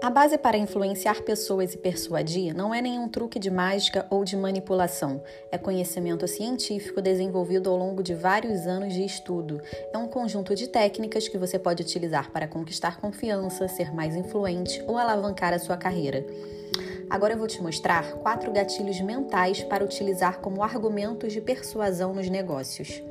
A base para influenciar pessoas e persuadir não é nenhum truque de mágica ou de manipulação. É conhecimento científico desenvolvido ao longo de vários anos de estudo. É um conjunto de técnicas que você pode utilizar para conquistar confiança, ser mais influente ou alavancar a sua carreira. Agora eu vou te mostrar quatro gatilhos mentais para utilizar como argumentos de persuasão nos negócios.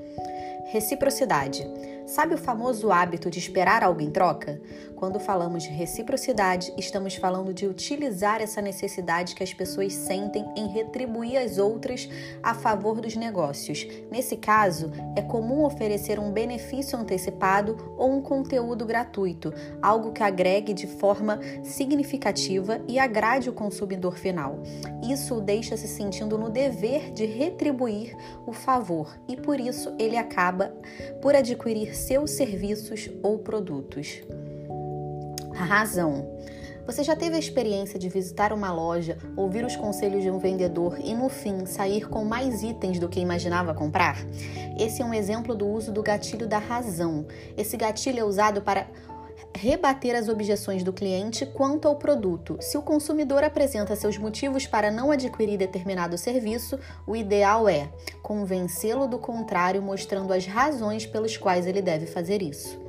Reciprocidade. Sabe o famoso hábito de esperar algo em troca? Quando falamos de reciprocidade, estamos falando de utilizar essa necessidade que as pessoas sentem em retribuir as outras a favor dos negócios. Nesse caso, é comum oferecer um benefício antecipado ou um conteúdo gratuito, algo que agregue de forma significativa e agrade o consumidor final. Isso o deixa se sentindo no dever de retribuir o favor e por isso ele acaba por adquirir seus serviços ou produtos. A razão. Você já teve a experiência de visitar uma loja, ouvir os conselhos de um vendedor e no fim sair com mais itens do que imaginava comprar? Esse é um exemplo do uso do gatilho da razão. Esse gatilho é usado para rebater as objeções do cliente quanto ao produto. Se o consumidor apresenta seus motivos para não adquirir determinado serviço, o ideal é convencê-lo do contrário, mostrando as razões pelas quais ele deve fazer isso.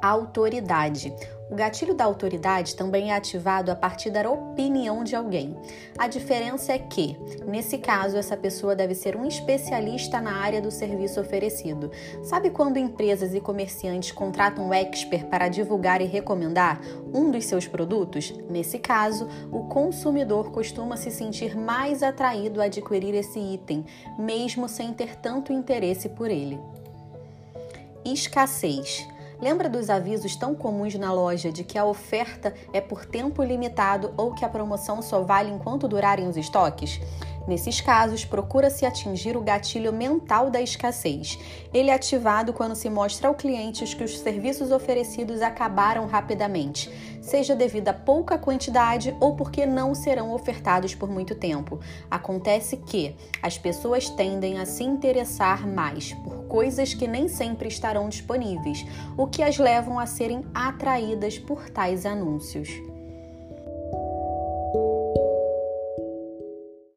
Autoridade. O gatilho da autoridade também é ativado a partir da opinião de alguém. A diferença é que, nesse caso, essa pessoa deve ser um especialista na área do serviço oferecido. Sabe quando empresas e comerciantes contratam um expert para divulgar e recomendar um dos seus produtos? Nesse caso, o consumidor costuma se sentir mais atraído a adquirir esse item, mesmo sem ter tanto interesse por ele. Escassez. Lembra dos avisos tão comuns na loja de que a oferta é por tempo limitado ou que a promoção só vale enquanto durarem os estoques? Nesses casos, procura-se atingir o gatilho mental da escassez. Ele é ativado quando se mostra ao cliente que os serviços oferecidos acabaram rapidamente, seja devido a pouca quantidade ou porque não serão ofertados por muito tempo. Acontece que as pessoas tendem a se interessar mais por coisas que nem sempre estarão disponíveis, o que as levam a serem atraídas por tais anúncios.